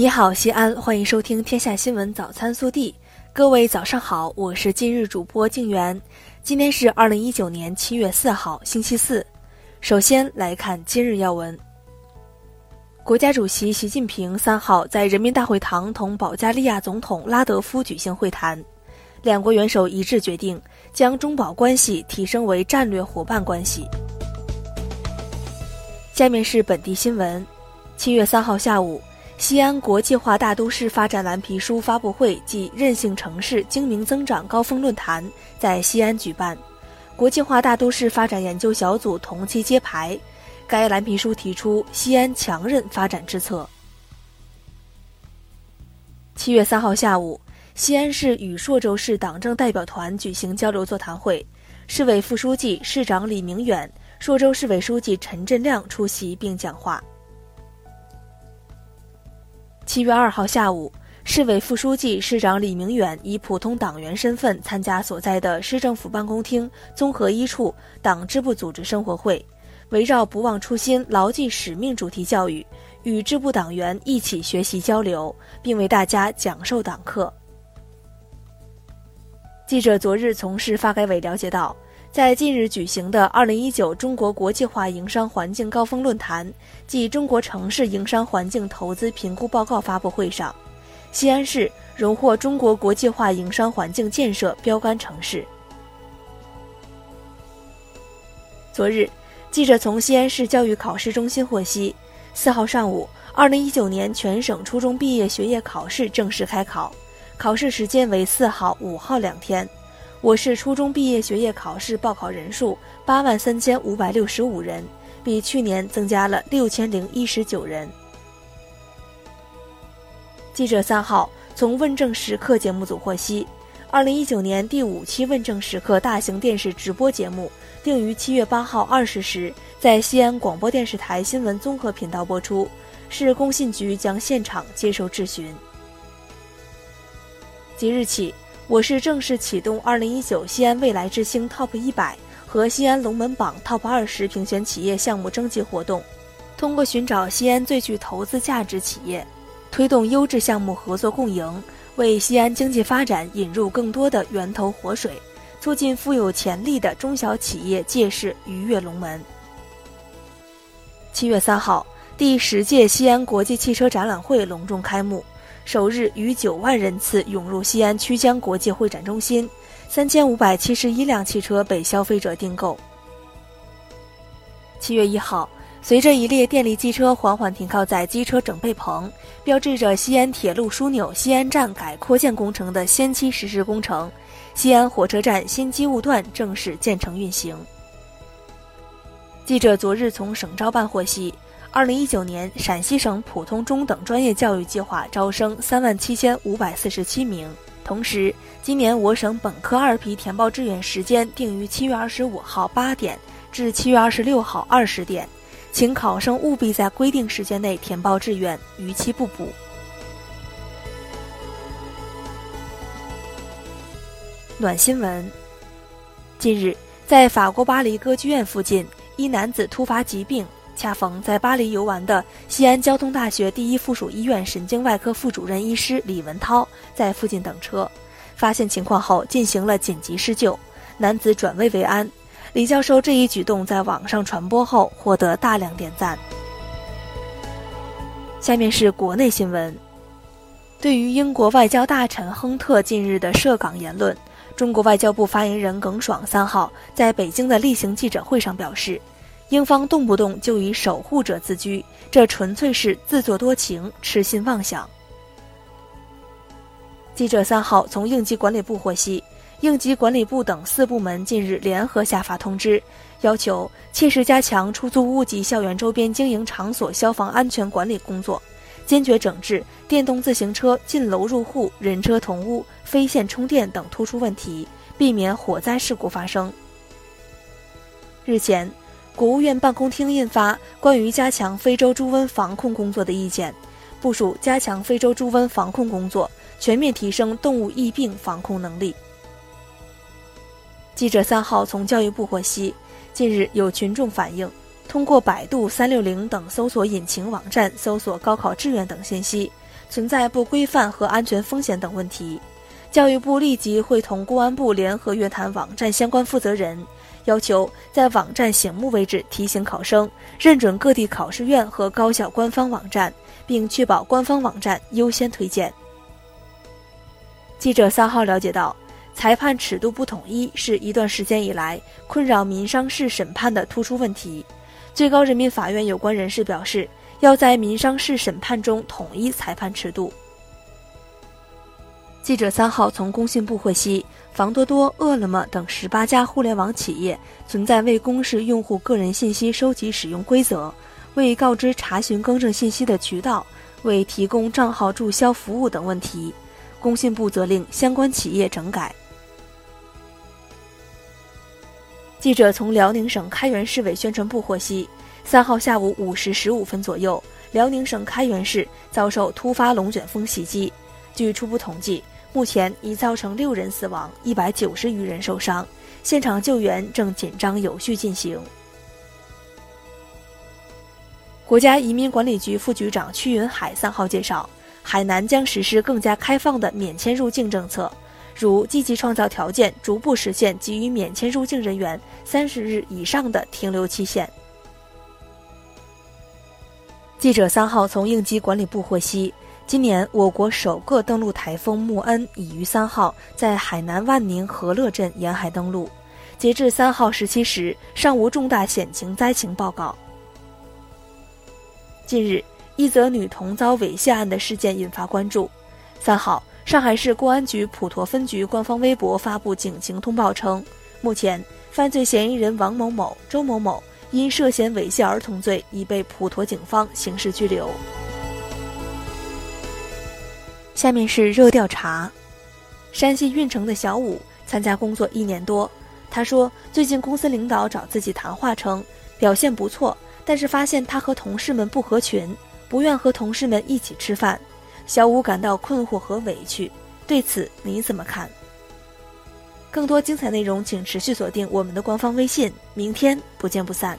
你好，西安，欢迎收听《天下新闻早餐速递》。各位早上好，我是今日主播静媛。今天是二零一九年七月四号，星期四。首先来看今日要闻。国家主席习近平三号在人民大会堂同保加利亚总统拉德夫举行会谈，两国元首一致决定将中保关系提升为战略伙伴关系。下面是本地新闻。七月三号下午。西安国际化大都市发展蓝皮书发布会暨韧性城市精明增长高峰论坛在西安举办，国际化大都市发展研究小组同期揭牌。该蓝皮书提出西安强韧发展之策。七月三号下午，西安市与朔州市党政代表团举行交流座谈会，市委副书记、市长李明远、朔州市委书记陈振亮出席并讲话。七月二号下午，市委副书记、市长李明远以普通党员身份参加所在的市政府办公厅综合一处党支部组织生活会，围绕“不忘初心、牢记使命”主题教育，与支部党员一起学习交流，并为大家讲授党课。记者昨日从市发改委了解到。在近日举行的二零一九中国国际化营商环境高峰论坛暨中国城市营商环境投资评估报告发布会上，西安市荣获中国国际化营商环境建设标杆城市。昨日，记者从西安市教育考试中心获悉，四号上午，二零一九年全省初中毕业学业考试正式开考，考试时间为四号、五号两天。我市初中毕业学业考试报考人数八万三千五百六十五人，比去年增加了六千零一十九人。记者三号从问政时刻节目组获悉，二零一九年第五期问政时刻大型电视直播节目定于七月八号二十时在西安广播电视台新闻综合频道播出，市工信局将现场接受质询。即日起。我市正式启动2019西安未来之星 TOP 一百和西安龙门榜 TOP 二十评选企业项目征集活动，通过寻找西安最具投资价值企业，推动优质项目合作共赢，为西安经济发展引入更多的源头活水，促进富有潜力的中小企业借势鱼跃龙门。七月三号，第十届西安国际汽车展览会隆重开幕。首日逾九万人次涌入西安曲江国际会展中心，三千五百七十一辆汽车被消费者订购。七月一号，随着一列电力机车缓缓停靠在机车整备棚，标志着西安铁路枢纽西安站改扩建工程的先期实施工程，西安火车站新机务段正式建成运行。记者昨日从省招办获悉。二零一九年，陕西省普通中等专业教育计划招生三万七千五百四十七名。同时，今年我省本科二批填报志愿时间定于七月二十五号八点至七月二十六号二十点，请考生务必在规定时间内填报志愿，逾期不补。暖新闻：近日，在法国巴黎歌剧院附近，一男子突发疾病。恰逢在巴黎游玩的西安交通大学第一附属医院神经外科副主任医师李文涛在附近等车，发现情况后进行了紧急施救，男子转危为安。李教授这一举动在网上传播后获得大量点赞。下面是国内新闻，对于英国外交大臣亨特近日的涉港言论，中国外交部发言人耿爽三号在北京的例行记者会上表示。英方动不动就以守护者自居，这纯粹是自作多情、痴心妄想。记者三号从应急管理部获悉，应急管理部等四部门近日联合下发通知，要求切实加强出租屋及校园周边经营场所消防安全管理工作，坚决整治电动自行车进楼入户、人车同屋、非线充电等突出问题，避免火灾事故发生。日前。国务院办公厅印发《关于加强非洲猪瘟防控工作的意见》，部署加强非洲猪瘟防控工作，全面提升动物疫病防控能力。记者三号从教育部获悉，近日有群众反映，通过百度、三六零等搜索引擎网站搜索高考志愿等信息，存在不规范和安全风险等问题。教育部立即会同公安部联合约谈网站相关负责人，要求在网站醒目位置提醒考生认准各地考试院和高校官方网站，并确保官方网站优先推荐。记者三号了解到，裁判尺度不统一是一段时间以来困扰民商事审判的突出问题。最高人民法院有关人士表示，要在民商事审判中统一裁判尺度。记者三号从工信部获悉，房多多、饿了么等十八家互联网企业存在未公示用户个人信息收集使用规则、未告知查询更正信息的渠道、未提供账号注销服务等问题，工信部责令相关企业整改。记者从辽宁省开原市委宣传部获悉，三号下午五时十五分左右，辽宁省开原市遭受突发龙卷风袭击。据初步统计，目前已造成六人死亡，一百九十余人受伤，现场救援正紧张有序进行。国家移民管理局副局长屈云海三号介绍，海南将实施更加开放的免签入境政策，如积极创造条件，逐步实现给予免签入境人员三十日以上的停留期限。记者三号从应急管理部获悉。今年，我国首个登陆台风穆恩已于三号在海南万宁和乐镇沿海登陆。截至三号十七时，尚无重大险情灾情报告。近日，一则女童遭猥亵案的事件引发关注。三号，上海市公安局普陀分局官方微博发布警情通报称，目前犯罪嫌疑人王某某、周某某因涉嫌猥亵儿童罪已被普陀警方刑事拘留。下面是热调查，山西运城的小武参加工作一年多，他说最近公司领导找自己谈话称表现不错，但是发现他和同事们不合群，不愿和同事们一起吃饭。小武感到困惑和委屈，对此你怎么看？更多精彩内容请持续锁定我们的官方微信，明天不见不散。